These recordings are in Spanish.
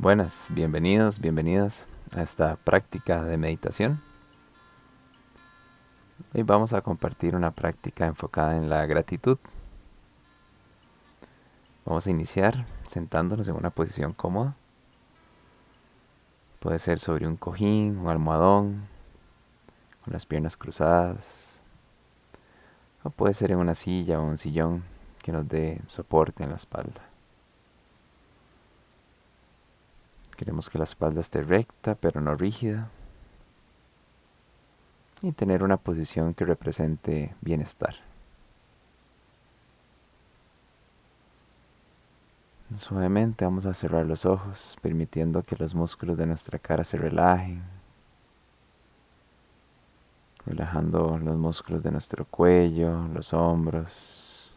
Buenas, bienvenidos, bienvenidas a esta práctica de meditación. Hoy vamos a compartir una práctica enfocada en la gratitud. Vamos a iniciar sentándonos en una posición cómoda. Puede ser sobre un cojín, un almohadón, con las piernas cruzadas. O puede ser en una silla o un sillón que nos dé soporte en la espalda. Queremos que la espalda esté recta pero no rígida. Y tener una posición que represente bienestar. Suavemente vamos a cerrar los ojos, permitiendo que los músculos de nuestra cara se relajen. Relajando los músculos de nuestro cuello, los hombros.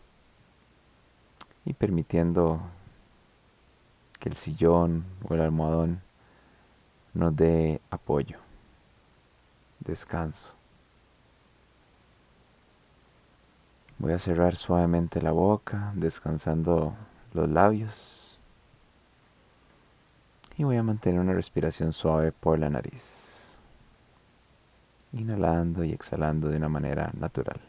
Y permitiendo que el sillón o el almohadón nos dé apoyo, descanso. Voy a cerrar suavemente la boca, descansando los labios. Y voy a mantener una respiración suave por la nariz. Inhalando y exhalando de una manera natural.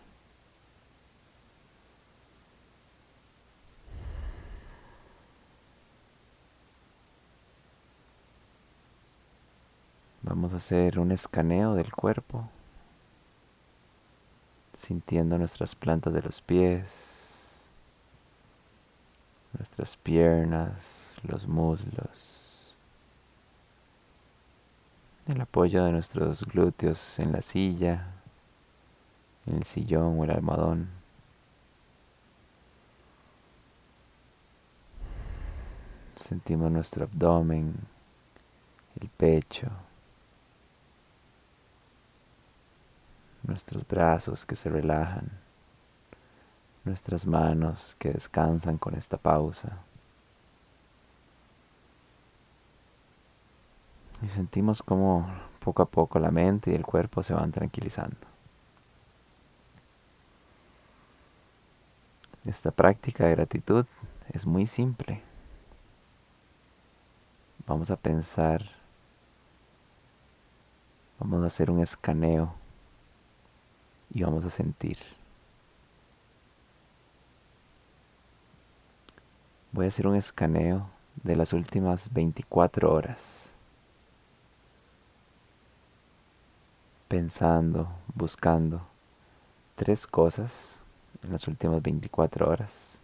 Vamos a hacer un escaneo del cuerpo, sintiendo nuestras plantas de los pies, nuestras piernas, los muslos, el apoyo de nuestros glúteos en la silla, en el sillón o el almohadón. Sentimos nuestro abdomen, el pecho, nuestros brazos que se relajan, nuestras manos que descansan con esta pausa. Y sentimos como poco a poco la mente y el cuerpo se van tranquilizando. Esta práctica de gratitud es muy simple. Vamos a pensar, vamos a hacer un escaneo y vamos a sentir. Voy a hacer un escaneo de las últimas 24 horas. Pensando, buscando tres cosas en las últimas 24 horas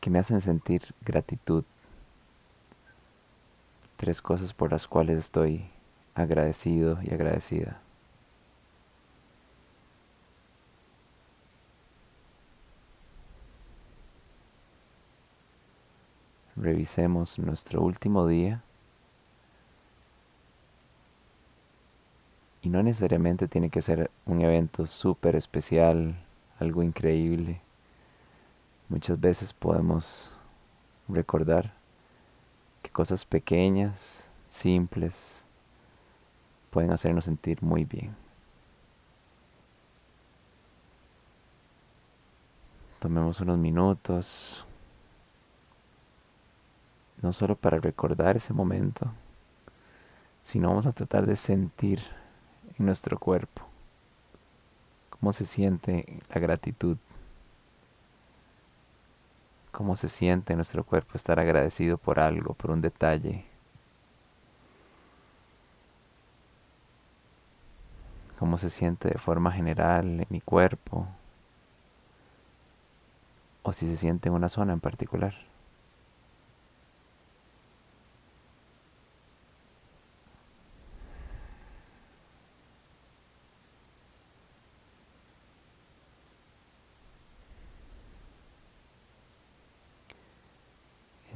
que me hacen sentir gratitud. Tres cosas por las cuales estoy agradecido y agradecida. Revisemos nuestro último día y no necesariamente tiene que ser un evento súper especial, algo increíble. Muchas veces podemos recordar que cosas pequeñas, simples, pueden hacernos sentir muy bien. Tomemos unos minutos no solo para recordar ese momento, sino vamos a tratar de sentir en nuestro cuerpo cómo se siente la gratitud, cómo se siente en nuestro cuerpo estar agradecido por algo, por un detalle. cómo se siente de forma general en mi cuerpo o si se siente en una zona en particular.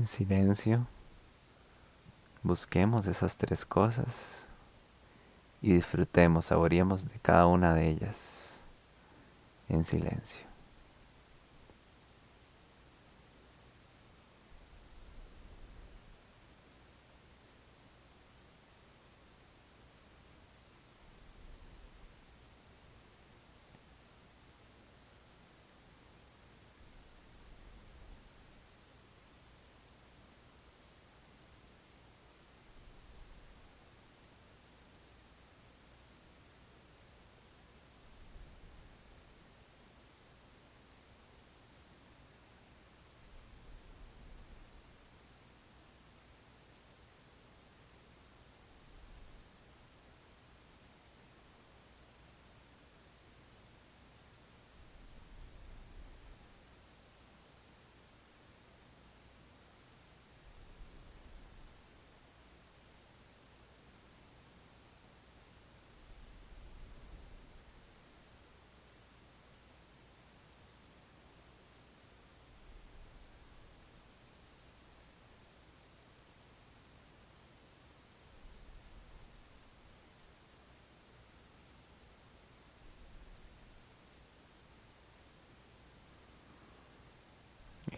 En silencio, busquemos esas tres cosas y disfrutemos, saboreemos de cada una de ellas en silencio.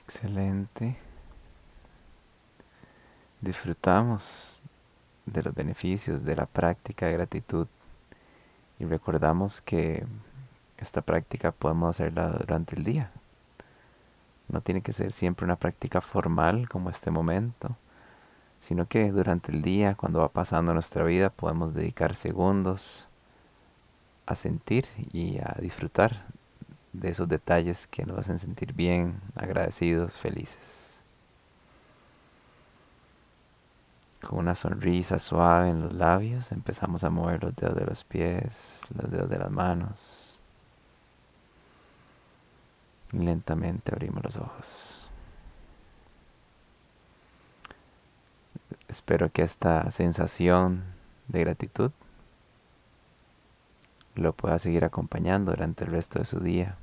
Excelente. Disfrutamos de los beneficios de la práctica de gratitud y recordamos que esta práctica podemos hacerla durante el día. No tiene que ser siempre una práctica formal como este momento, sino que durante el día, cuando va pasando nuestra vida, podemos dedicar segundos a sentir y a disfrutar de esos detalles que nos hacen sentir bien, agradecidos, felices. Con una sonrisa suave en los labios empezamos a mover los dedos de los pies, los dedos de las manos. lentamente abrimos los ojos. Espero que esta sensación de gratitud lo pueda seguir acompañando durante el resto de su día.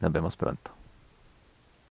Nos vemos pronto.